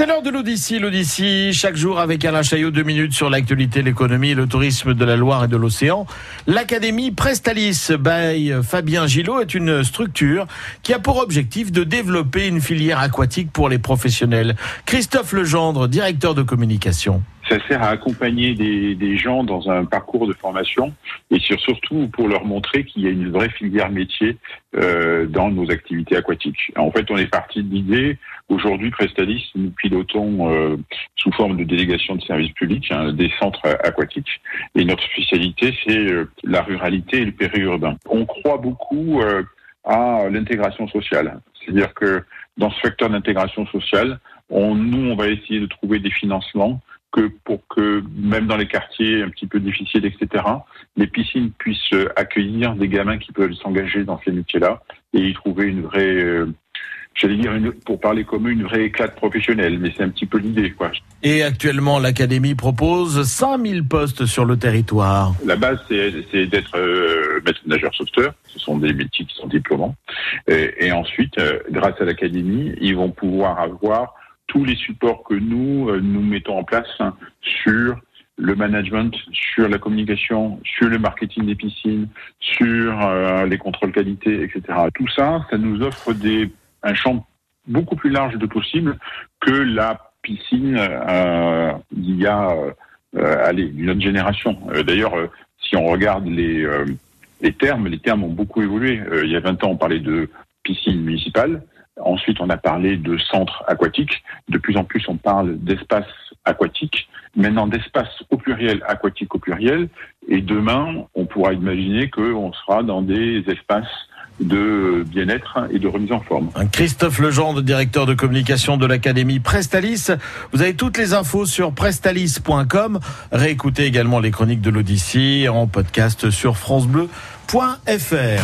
C'est l'heure de l'Odyssée. L'Odyssée, chaque jour avec Alain Chaillot, deux minutes sur l'actualité, l'économie, le tourisme de la Loire et de l'océan. L'Académie Prestalis by Fabien Gillot est une structure qui a pour objectif de développer une filière aquatique pour les professionnels. Christophe Legendre, directeur de communication ça sert à accompagner des, des, gens dans un parcours de formation et surtout pour leur montrer qu'il y a une vraie filière métier euh, dans nos activités aquatiques. En fait, on est parti de l'idée. Aujourd'hui, Prestalis, nous pilotons euh, sous forme de délégation de services publics hein, des centres aquatiques. Et notre spécialité, c'est euh, la ruralité et le périurbain. On croit beaucoup euh, à l'intégration sociale. C'est-à-dire que dans ce facteur d'intégration sociale, on, nous, on va essayer de trouver des financements que pour que même dans les quartiers un petit peu difficiles, etc., les piscines puissent accueillir des gamins qui peuvent s'engager dans ces métiers-là et y trouver une vraie, euh, j'allais dire, une, pour parler comme une vraie éclate professionnelle, mais c'est un petit peu l'idée, quoi. Et actuellement, l'académie propose 100 000 postes sur le territoire. La base, c'est d'être euh, maître nageur sauveteur. Ce sont des métiers qui sont diplômants. Et, et ensuite, euh, grâce à l'académie, ils vont pouvoir avoir tous les supports que nous, euh, nous mettons en place hein, sur le management, sur la communication, sur le marketing des piscines, sur euh, les contrôles qualité, etc. Tout ça, ça nous offre un champ beaucoup plus large de possibles que la piscine euh, y a euh, allez, une autre génération. D'ailleurs, si on regarde les, les termes, les termes ont beaucoup évolué. il y a 20 ans, on parlait de piscine municipale. Ensuite, on a parlé de centres aquatiques. De plus en plus, on parle d'espace aquatique. Maintenant, d'espace au pluriel, aquatique au pluriel. Et demain, on pourra imaginer qu'on sera dans des espaces de bien-être et de remise en forme. Christophe Legendre, directeur de communication de l'Académie Prestalis. Vous avez toutes les infos sur prestalis.com. Réécoutez également les chroniques de l'Odyssée en podcast sur francebleu.fr.